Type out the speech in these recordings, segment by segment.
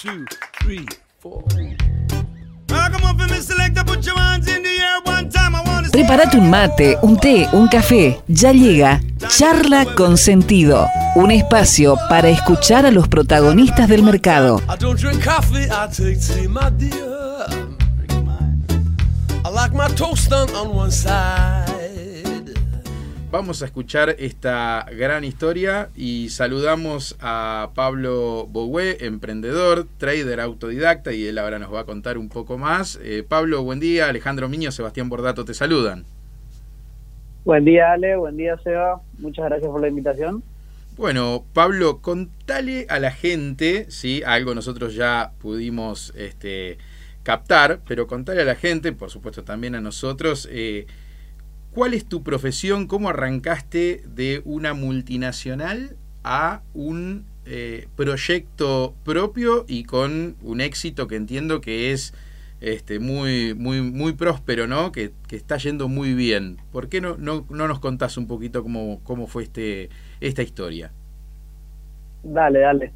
two, three, four. Prepárate un mate, un té, un café. Ya llega Charla con Sentido, un espacio para escuchar a los protagonistas del mercado. Vamos a escuchar esta gran historia y saludamos a Pablo Boué, emprendedor, trader autodidacta y él ahora nos va a contar un poco más. Eh, Pablo, buen día. Alejandro Miño, Sebastián Bordato te saludan. Buen día Ale, buen día Seba. Muchas gracias por la invitación. Bueno, Pablo, contale a la gente, ¿sí? Algo nosotros ya pudimos este, captar, pero contale a la gente, por supuesto también a nosotros, eh, ¿Cuál es tu profesión? ¿Cómo arrancaste de una multinacional a un eh, proyecto propio y con un éxito que entiendo que es este, muy, muy, muy próspero, ¿no? Que, está yendo muy bien. ¿Por qué no, no, no nos contás un poquito cómo, cómo fue este, esta historia? Dale, dale.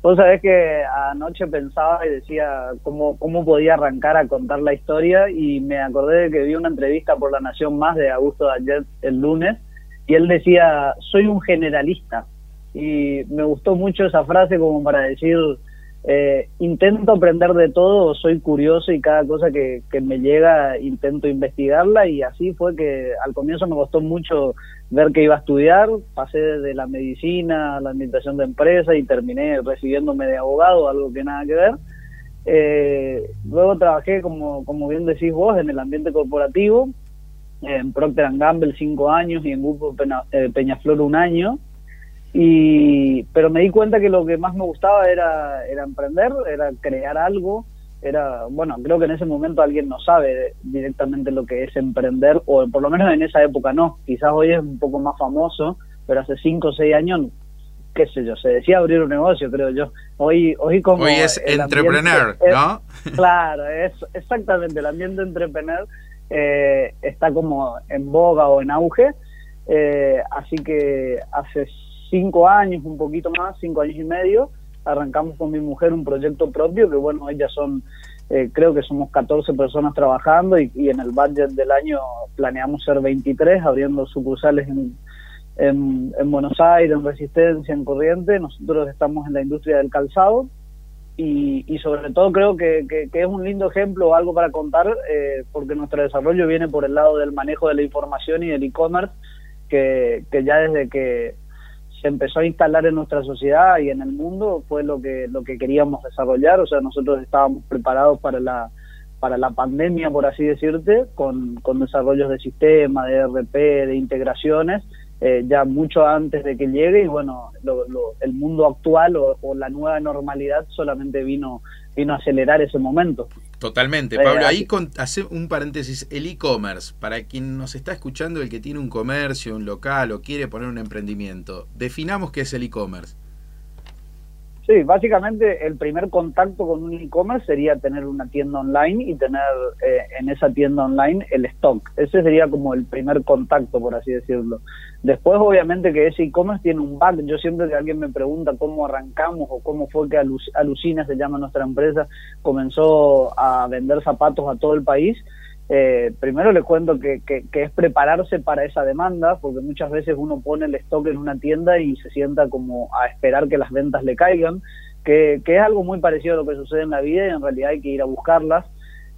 Vos sabés que anoche pensaba y decía cómo, cómo podía arrancar a contar la historia y me acordé de que vi una entrevista por La Nación Más de Augusto Dallet el lunes y él decía, soy un generalista. Y me gustó mucho esa frase como para decir, eh, intento aprender de todo, soy curioso y cada cosa que, me llega intento investigarla y así fue que al comienzo me costó mucho ver que iba a estudiar, pasé de la medicina a la administración de empresas y terminé recibiéndome de abogado, algo que nada que ver. Eh, luego trabajé, como, como bien decís vos, en el ambiente corporativo, en Procter Gamble cinco años y en Grupo eh, Peñaflor un año y pero me di cuenta que lo que más me gustaba era era emprender era crear algo era bueno creo que en ese momento alguien no sabe directamente lo que es emprender o por lo menos en esa época no. Quizás hoy es un poco más famoso pero hace cinco o seis años qué sé yo se decía abrir un negocio creo yo. Hoy hoy como hoy es entrepreneur no claro es exactamente el ambiente entrepreneur eh, está como en boga o en auge eh, así que hace cinco años, un poquito más, cinco años y medio, arrancamos con mi mujer un proyecto propio, que bueno, ellas son, eh, creo que somos 14 personas trabajando y, en el budget del año planeamos ser 23, abriendo sucursales en, en, Buenos Aires, en Resistencia, en Corriente. Nosotros estamos en la industria del calzado y, y sobre todo creo que, que, es un lindo ejemplo, algo para contar, eh, porque nuestro desarrollo viene por el lado del manejo de la información y del e-commerce, que, que ya desde que se empezó a instalar en nuestra sociedad y en el mundo fue lo que lo que queríamos desarrollar. O sea nosotros estábamos preparados para la para la pandemia por así decirte con, con desarrollos de sistema de RP de integraciones eh, ya mucho antes de que llegue. Y bueno el mundo actual o, la nueva normalidad solamente vino vino a acelerar ese momento Totalmente, eh, Pablo. Ahí con, hace un paréntesis, el e-commerce, para quien nos está escuchando, el que tiene un comercio, un local o quiere poner un emprendimiento, definamos qué es el e-commerce. Sí, básicamente el primer contacto con un e-commerce sería tener una tienda online y tener eh, en esa tienda online el stock. Ese sería como el primer contacto, por así decirlo. Después, obviamente, que ese e-commerce tiene un back. Yo siempre que alguien me pregunta cómo arrancamos o cómo fue que Alucina, se llama nuestra empresa, comenzó a vender zapatos a todo el país, eh, primero le cuento que, que, es prepararse para esa demanda, porque muchas veces uno pone el stock en una tienda y se sienta como a esperar que las ventas le caigan, que, que es algo muy parecido a lo que sucede en la vida y en realidad hay que ir a buscarlas,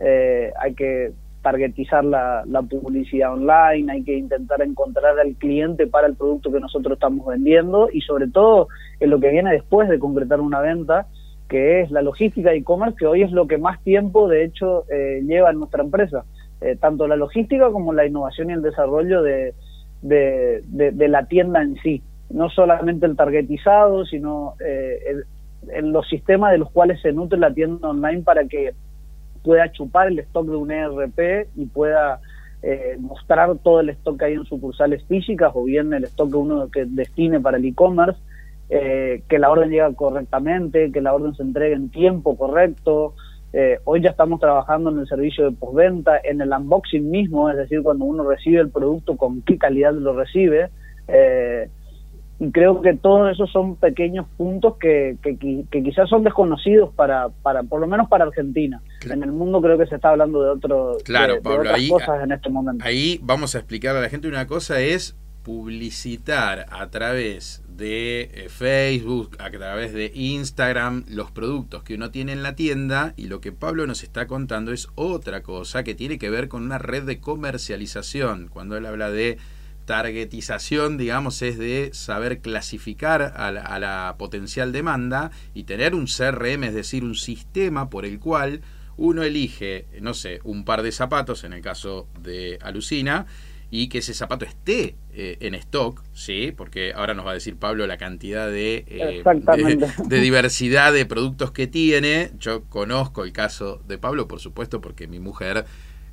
eh, hay que targetizar la, la, publicidad online, hay que intentar encontrar al cliente para el producto que nosotros estamos vendiendo y sobre todo en lo que viene después de concretar una venta, que es la logística de e-commerce, que hoy es lo que más tiempo de hecho eh, lleva en nuestra empresa. Eh, tanto la logística como la innovación y el desarrollo de, de, la tienda en sí. No solamente el targetizado, sino eh, los sistemas de los cuales se nutre la tienda online para que pueda chupar el stock de un ERP y pueda eh, mostrar todo el stock que hay en sucursales físicas o bien el stock que uno que destine para el e-commerce, que la orden llega correctamente, que la orden se entregue en tiempo correcto, eh, hoy ya estamos trabajando en el servicio de postventa, en el unboxing mismo, es decir, cuando uno recibe el producto, con qué calidad lo recibe. Eh, y creo que todos esos son pequeños puntos que, que, quizás son desconocidos para, para, por lo menos para Argentina. En el mundo creo que se está hablando de, otro, claro, otras cosas en este momento. Ahí vamos a explicar a la gente una cosa es publicitar a través de eh, Facebook, a través de Instagram, los productos que uno tiene en la tienda y lo que Pablo nos está contando es otra cosa que tiene que ver con una red de comercialización. Cuando él habla de targetización, digamos, es de saber clasificar a la, potencial demanda y tener un CRM, es decir, un sistema por el cual uno elige, no sé, un par de zapatos, en el caso de Alucina, y que ese zapato esté eh, en stock, ¿sí? Porque ahora nos va a decir Pablo la cantidad de, eh, de, diversidad de productos que tiene. Yo conozco el caso de Pablo, por supuesto, porque mi mujer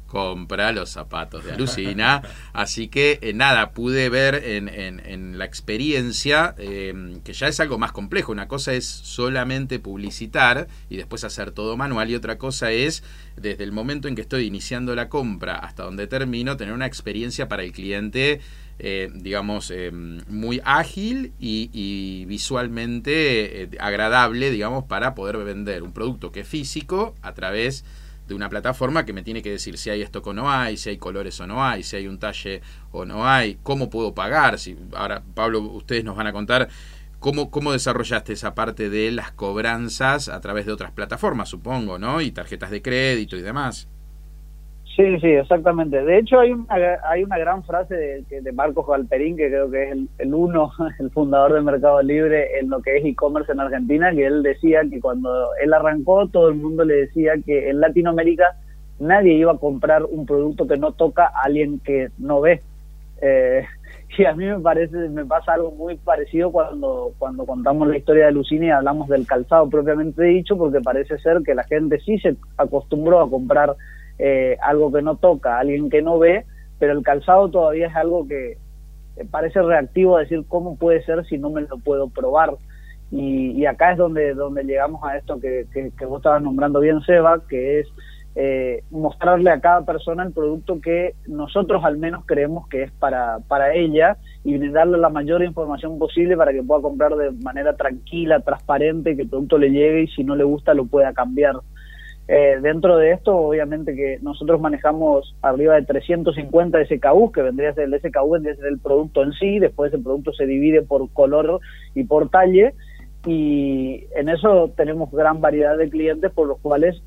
compra los zapatos de Alucina. Así que eh, nada, pude ver en, en, la experiencia em, que ya es algo más complejo. Una cosa es solamente publicitar y después hacer todo manual y otra cosa es desde el momento en que estoy iniciando la compra hasta donde termino, tener una experiencia para el cliente. Eh, digamos, em, muy ágil y, visualmente eh, agradable, digamos, para poder vender un producto que es físico a través de una plataforma que me tiene que decir si hay stock o no hay, si hay colores o no hay, si hay un talle o no hay, cómo puedo pagar. Si, ahora, Pablo, ustedes nos van a contar cómo, cómo desarrollaste esa parte de las cobranzas a través de otras plataformas, supongo, ¿no? Y tarjetas de crédito y demás. Sí, sí, exactamente. De hecho, hay una, hay una gran frase de, de Marcos Galperín, que creo que es el, el, uno, el fundador del Mercado Libre en lo que es e-commerce en Argentina, que él decía que cuando él arrancó, todo el mundo le decía que en Latinoamérica nadie iba a comprar un producto que no toca a alguien que no ve. Eh, y a mí me parece, me pasa algo muy parecido cuando, cuando contamos la historia de Lucini y hablamos del calzado propiamente dicho, porque parece ser que la gente sí se acostumbró a comprar eh, algo que no toca, alguien que no ve, pero el calzado todavía es algo que parece reactivo a decir cómo puede ser si no me lo puedo probar. Y, acá es donde, donde llegamos a esto que, que, vos estabas nombrando bien, Seba, que es eh, mostrarle a cada persona el producto que nosotros al menos creemos que es para, para ella y darle la mayor información posible para que pueda comprar de manera tranquila, transparente, que el producto le llegue y si no le gusta lo pueda cambiar. Eh, dentro de esto, obviamente que nosotros manejamos arriba de 350 SKU, que vendría a ser el SKU, vendría a ser el producto en sí, después el producto se divide por color y por talle, y en eso tenemos gran variedad de clientes por los cuales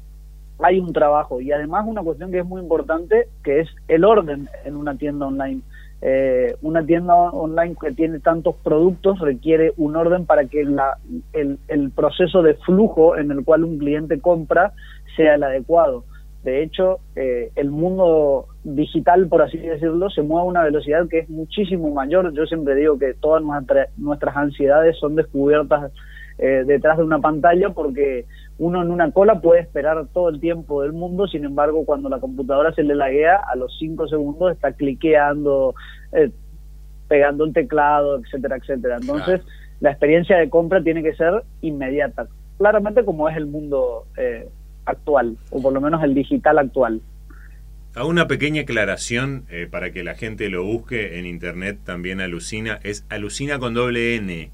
hay un trabajo. Y además una cuestión que es muy importante, que es el orden en una tienda online. Eh, una tienda online que tiene tantos productos requiere un orden para que la, el, el proceso de flujo en el cual un cliente compra sea el adecuado. De hecho, eh, el mundo digital, por así decirlo, se mueve a una velocidad que es muchísimo mayor. Yo siempre digo que todas nuestras ansiedades son descubiertas eh, detrás de una pantalla porque uno en una cola puede esperar todo el tiempo del mundo, sin embargo, cuando la computadora se le laguea, a los cinco segundos está cliqueando, eh, pegando el teclado, etcétera, etcétera. Entonces, la experiencia de compra tiene que ser inmediata, claramente como es el mundo eh, actual, o por lo menos el digital actual. A una pequeña aclaración eh, para que la gente lo busque en internet también alucina, es alucina con doble N.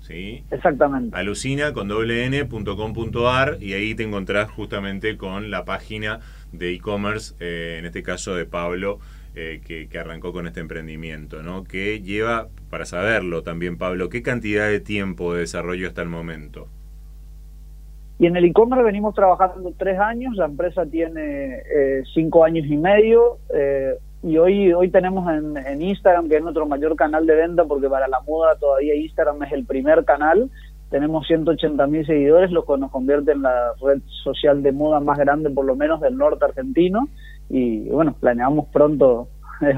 ¿sí? Exactamente. Alucina con doble N.com.ar y ahí te encontrás justamente con la página de e-commerce, eh, en este caso de Pablo, eh, que, que, arrancó con este emprendimiento, ¿no? Que lleva, para saberlo también, Pablo, ¿qué cantidad de tiempo de desarrollo hasta el momento? Y en el e-commerce venimos trabajando tres años, la empresa tiene eh, cinco años y medio eh, y hoy, hoy tenemos en, Instagram, que es nuestro mayor canal de venta, porque para la moda todavía Instagram es el primer canal, tenemos 180 mil seguidores, lo que nos convierte en la red social de moda más grande por lo menos del norte argentino y bueno, planeamos pronto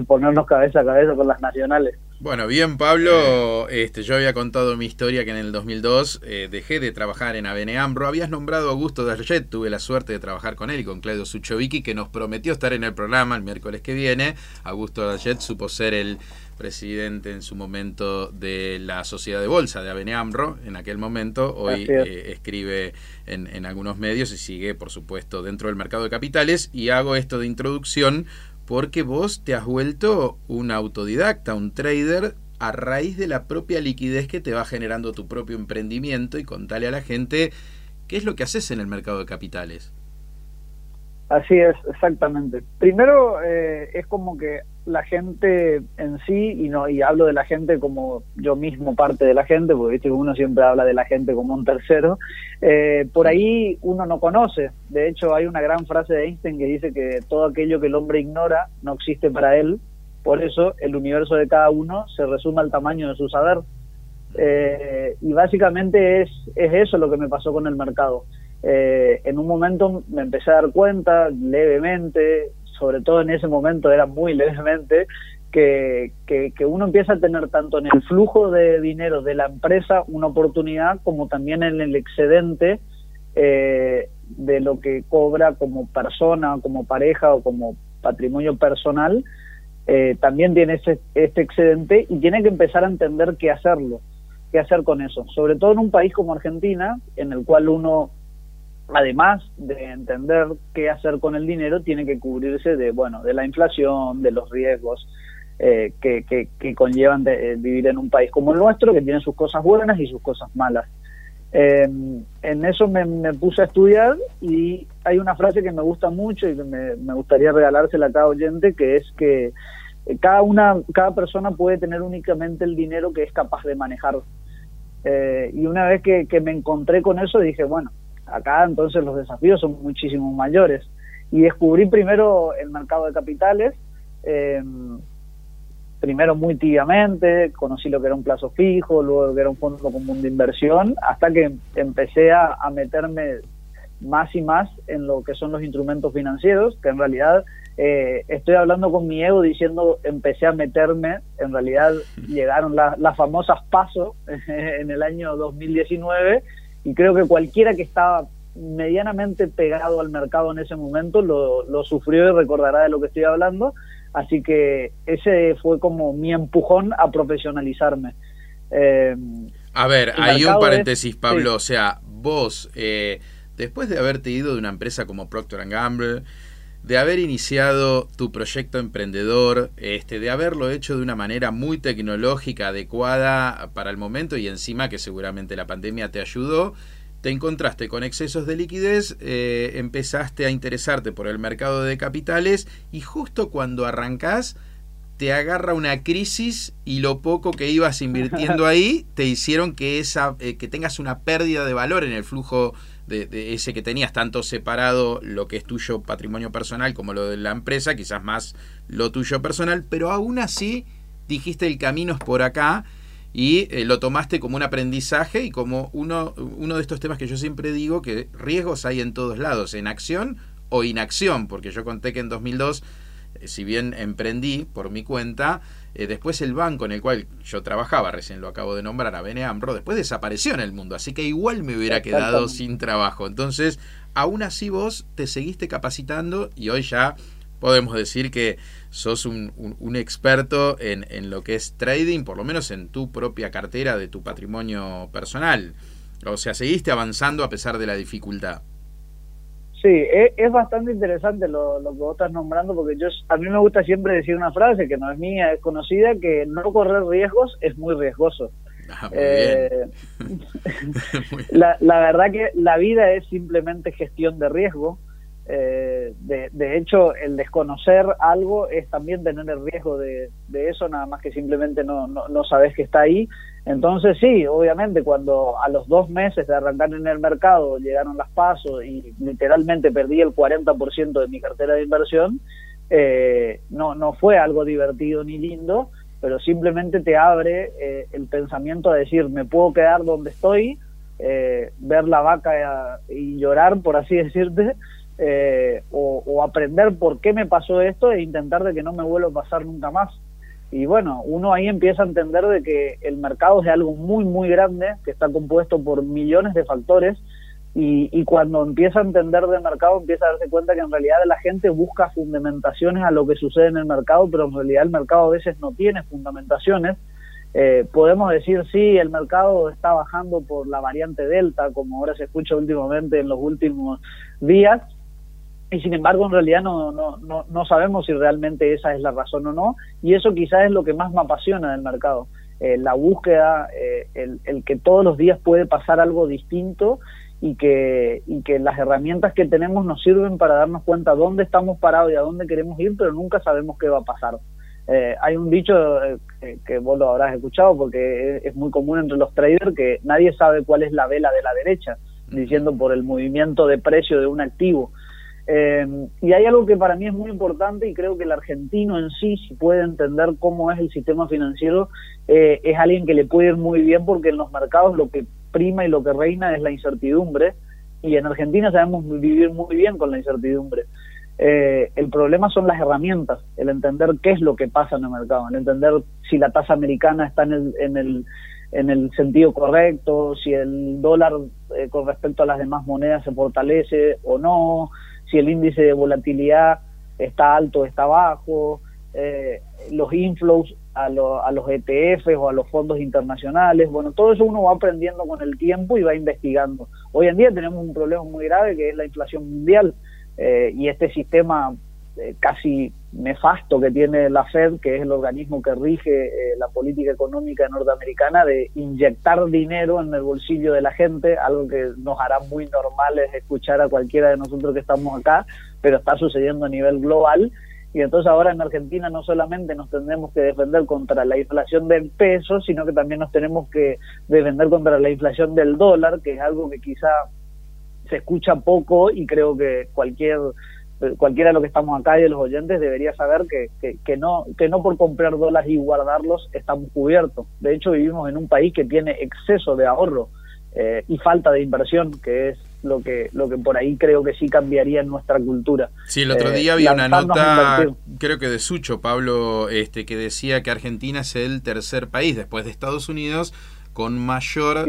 ponernos cabeza a cabeza con las nacionales. Bueno, bien Pablo, este, yo había contado mi historia que en el 2002 eh, dejé de trabajar en ABN AMRO. Habías nombrado a Augusto Dallet, tuve la suerte de trabajar con él y con Claudio Suchovicki, que nos prometió estar en el programa el miércoles que viene. Augusto Dallet supo ser el presidente en su momento de la sociedad de bolsa de ABN AMRO en aquel momento. Hoy eh, escribe en, en algunos medios y sigue, por supuesto, dentro del mercado de capitales. Y hago esto de introducción porque vos te has vuelto un autodidacta, un trader a raíz de la propia liquidez que te va generando tu propio emprendimiento y contale a la gente qué es lo que haces en el mercado de capitales. Así es, exactamente. Primero eh, es como que la gente en sí, y no y hablo de la gente como yo mismo parte de la gente, porque ¿viste? uno siempre habla de la gente como un tercero, eh, por ahí uno no conoce. De hecho, hay una gran frase de Einstein que dice que todo aquello que el hombre ignora no existe para él, por eso el universo de cada uno se resume al tamaño de su saber. Eh, y básicamente es, es eso lo que me pasó con el mercado. Eh, en un momento me empecé a dar cuenta levemente, sobre todo en ese momento era muy levemente, que, que, uno empieza a tener tanto en el flujo de dinero de la empresa una oportunidad como también en el excedente eh, de lo que cobra como persona, como pareja o como patrimonio personal, eh, también tiene ese, este excedente y tiene que empezar a entender qué hacerlo, qué hacer con eso. Sobre todo en un país como Argentina, en el cual uno además de entender qué hacer con el dinero, tiene que cubrirse de, bueno, de la inflación, de los riesgos eh, que, conllevan de, eh, vivir en un país como el nuestro, que tiene sus cosas buenas y sus cosas malas. Eh, en eso me, puse a estudiar y hay una frase que me gusta mucho y que me, gustaría regalársela a cada oyente, que es que cada, una, cada persona puede tener únicamente el dinero que es capaz de manejar. y una vez que me encontré con eso, dije, bueno, Acá entonces los desafíos son muchísimo mayores. Y descubrí primero el mercado de capitales, em, primero muy tibiamente, conocí lo que era un plazo fijo, luego que era un fondo común de inversión, hasta que empecé a, meterme más y más en lo que son los instrumentos financieros, que en realidad eh, estoy hablando con mi ego diciendo empecé a meterme, en realidad llegaron las famosas pasos en el año 2019 y creo que cualquiera que estaba medianamente pegado al mercado en ese momento lo, lo sufrió y recordará de lo que estoy hablando. Así que ese fue como mi empujón a profesionalizarme. Eh, a ver, hay un paréntesis, Pablo. O sea, vos, eh, después de haberte ido de una empresa como Procter Gamble, de haber iniciado tu proyecto emprendedor, este, de haberlo hecho de una manera muy tecnológica, adecuada para el momento y encima que seguramente la pandemia te ayudó, te encontraste con excesos de liquidez, eh, empezaste a interesarte por el mercado de capitales y justo cuando arrancás te agarra una crisis y lo poco que ibas invirtiendo ahí te hicieron que, esa, eh, que tengas una pérdida de valor en el flujo de, ese que tenías tanto separado lo que es tuyo patrimonio personal como lo de la empresa, quizás más lo tuyo personal, pero aún así dijiste el camino es por acá y eh, lo tomaste como un aprendizaje y como uno, uno de estos temas que yo siempre digo que riesgos hay en todos lados, en acción o inacción, porque yo conté que en 2002, eh, si bien emprendí por mi cuenta, eh, después el banco en el cual yo trabajaba, recién lo acabo de nombrar, a Beneambro, después desapareció en el mundo, así que igual me hubiera quedado sin trabajo. Entonces, aún así vos te seguiste capacitando y hoy ya podemos decir que sos un, un, experto en, en, lo que es trading, por lo menos en tu propia cartera de tu patrimonio personal. O sea, seguiste avanzando a pesar de la dificultad. Sí, e, es, bastante interesante lo, que vos estás nombrando porque yo a mí me gusta siempre decir una frase que no es mía, es conocida, que no correr riesgos es muy riesgoso. Ah, eh, la, la, verdad que la vida es simplemente gestión de riesgo. Eh, de, de, hecho, el desconocer algo es también tener el riesgo de, de eso, nada más que simplemente no, no, no sabes que está ahí. Entonces sí, obviamente cuando a los dos meses de arrancar en el mercado llegaron las pasos y literalmente perdí el 40% de mi cartera de inversión, eh, no, no fue algo divertido ni lindo, pero simplemente te abre eh, el pensamiento a decir, me puedo quedar donde estoy, eh, ver la vaca y llorar, por así decirte, o, o aprender por qué me pasó esto e intentar de que no me vuelva a pasar nunca más. Y bueno, uno ahí empieza a entender de que el mercado es algo muy, muy grande, que está compuesto por millones de factores, y, y, cuando empieza a entender de mercado, empieza a darse cuenta que en realidad la gente busca fundamentaciones a lo que sucede en el mercado, pero en realidad el mercado a veces no tiene fundamentaciones. Eh, podemos decir, sí, el mercado está bajando por la variante Delta, como ahora se escucha últimamente en los últimos días, y sin embargo en realidad no, no, no, sabemos si realmente esa es la razón o no y eso quizás es lo que más me apasiona del mercado eh, la búsqueda, eh, el, el, que todos los días puede pasar algo distinto y que, y que las herramientas que tenemos nos sirven para darnos cuenta dónde estamos parados y a dónde queremos ir, pero nunca sabemos qué va a pasar. Eh, hay un dicho que vos lo habrás escuchado porque es, muy común entre los traders que nadie sabe cuál es la vela de la derecha, diciendo por el movimiento de precio de un activo. Eh, y hay algo que para mí es muy importante y creo que el argentino en sí, si puede entender cómo es el sistema financiero, eh, es alguien que le puede ir muy bien porque en los mercados lo que prima y lo que reina es la incertidumbre y en Argentina sabemos vivir muy bien con la incertidumbre. Eh, el problema son las herramientas, el entender qué es lo que pasa en el mercado, el entender si la tasa americana está en el, en el, en el sentido correcto, si el dólar con respecto a las demás monedas se fortalece o no, si el índice de volatilidad está alto o está bajo, eh, los inflows a, a los ETFs o a los fondos internacionales. Bueno, todo eso uno va aprendiendo con el tiempo y va investigando. Hoy en día tenemos un problema muy grave que es la inflación mundial eh, y este sistema eh, casi nefasto que tiene la Fed, que es el organismo que rige eh, la política económica norteamericana, de inyectar dinero en el bolsillo de la gente, algo que nos hará muy normales escuchar a cualquiera de nosotros que estamos acá, pero está sucediendo a nivel global. Y entonces ahora en Argentina no solamente nos tendremos que defender contra la inflación del peso, sino que también nos tenemos que defender contra la inflación del dólar, que es algo que quizá se escucha poco y creo que cualquier cualquiera de los que estamos acá y de los oyentes debería saber que, que, no que no por comprar dólares y guardarlos estamos cubiertos. De hecho, vivimos en un país que tiene exceso de ahorro eh, y falta de inversión, que es lo que lo que por ahí creo que sí cambiaría en nuestra cultura. Sí, el otro día había una nota, creo que de Sucho, Pablo, este que decía que Argentina es el tercer país después de Estados Unidos con mayor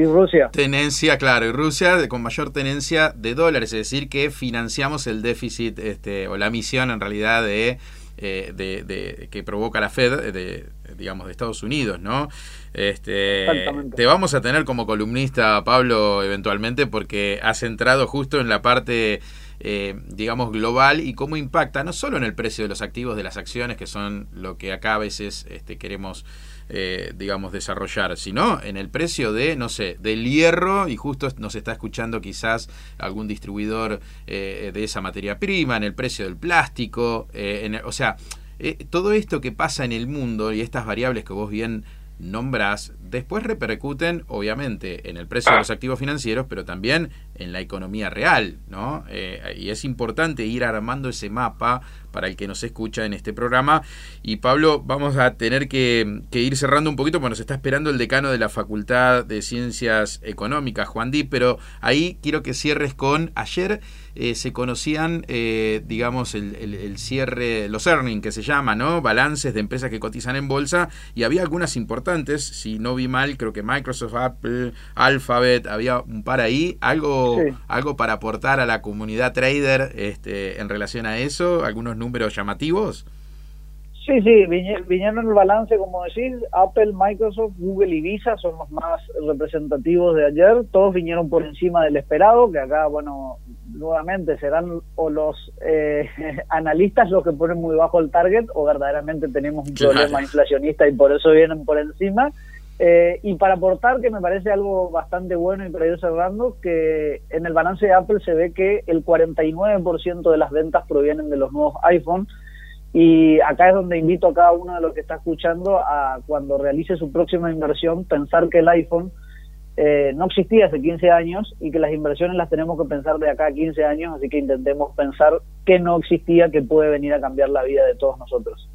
tenencia, claro, y Rusia con mayor tenencia de dólares, es decir, que financiamos el déficit este, o la misión en realidad de, eh, de, que provoca la Fed, de, digamos, de Estados Unidos, ¿no? Este, te vamos a tener como columnista, Pablo, eventualmente, porque has entrado justo en la parte... Eh, digamos, global y cómo impacta no solo en el precio de los activos de las acciones, que son lo que acá a veces este, queremos eh, digamos, desarrollar, sino en el precio de, no sé, del hierro, y justo nos está escuchando quizás algún distribuidor eh, de esa materia prima, en el precio del plástico, eh, o sea, todo esto que pasa en el mundo y estas variables que vos bien nombras, después repercuten obviamente en el precio de los activos financieros, pero también en la economía real, ¿no? y es importante ir armando ese mapa para el que nos escucha en este programa. Y Pablo, vamos a tener que, ir cerrando un poquito porque nos está esperando el decano de la Facultad de Ciencias Económicas, Juan Di, pero ahí quiero que cierres con, ayer eh, se conocían, eh, digamos, el, cierre, los earnings que se llama, ¿no? Balances de empresas que cotizan en bolsa y había algunas importantes, si no vi mal, creo que Microsoft, Apple, Alphabet, había un par ahí, algo, algo para aportar a la comunidad trader este, en relación a eso, algunos números llamativos? Sí, sí, vinieron en el balance, como decir, Apple, Microsoft, Google y Visa son los más representativos de ayer. Todos vinieron por encima del esperado, que acá, bueno, nuevamente serán o los eh, analistas los que ponen muy bajo el target o verdaderamente tenemos un problema inflacionista y por eso vienen por encima. Eh, y para aportar, que me parece algo bastante bueno y para ir cerrando, que en el balance de Apple se ve que el 49% de las ventas provienen de los nuevos iPhones. Y acá es donde invito a cada uno de los que está escuchando a cuando realice su próxima inversión, pensar que el iPhone eh, no existía hace 15 años y que las inversiones las tenemos que pensar de acá a 15 años, así que intentemos pensar que no existía, que puede venir a cambiar la vida de todos nosotros.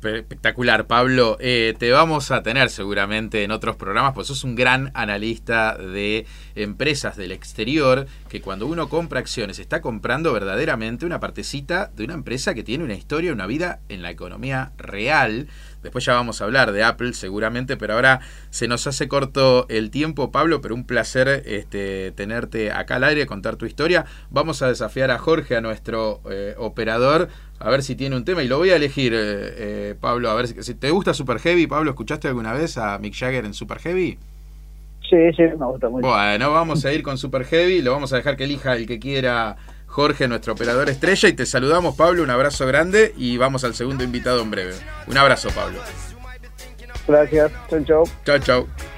Espectacular, Pablo. Eh, te vamos a tener seguramente en otros programas, pues sos un gran analista de empresas del exterior, que cuando uno compra acciones está comprando verdaderamente una partecita de una empresa que tiene una historia, una vida en la economía real. Después ya vamos a hablar de Apple seguramente, pero ahora se nos hace corto el tiempo, Pablo, pero un placer este, tenerte acá al aire, contar tu historia. Vamos a desafiar a Jorge, a nuestro eh, operador, a ver si tiene un tema y lo voy a elegir, eh, eh, Pablo, a ver si, te gusta Super Heavy, Pablo, ¿escuchaste alguna vez a Mick Jagger en Super Heavy? Sí, sí, me gusta mucho. Bueno, vamos a ir con Super Heavy, lo vamos a dejar que elija el que quiera Jorge, nuestro operador estrella, y te saludamos, Pablo, un abrazo grande y vamos al segundo invitado en breve. Un abrazo, Pablo. Gracias. Chau, chau. Chao, chao.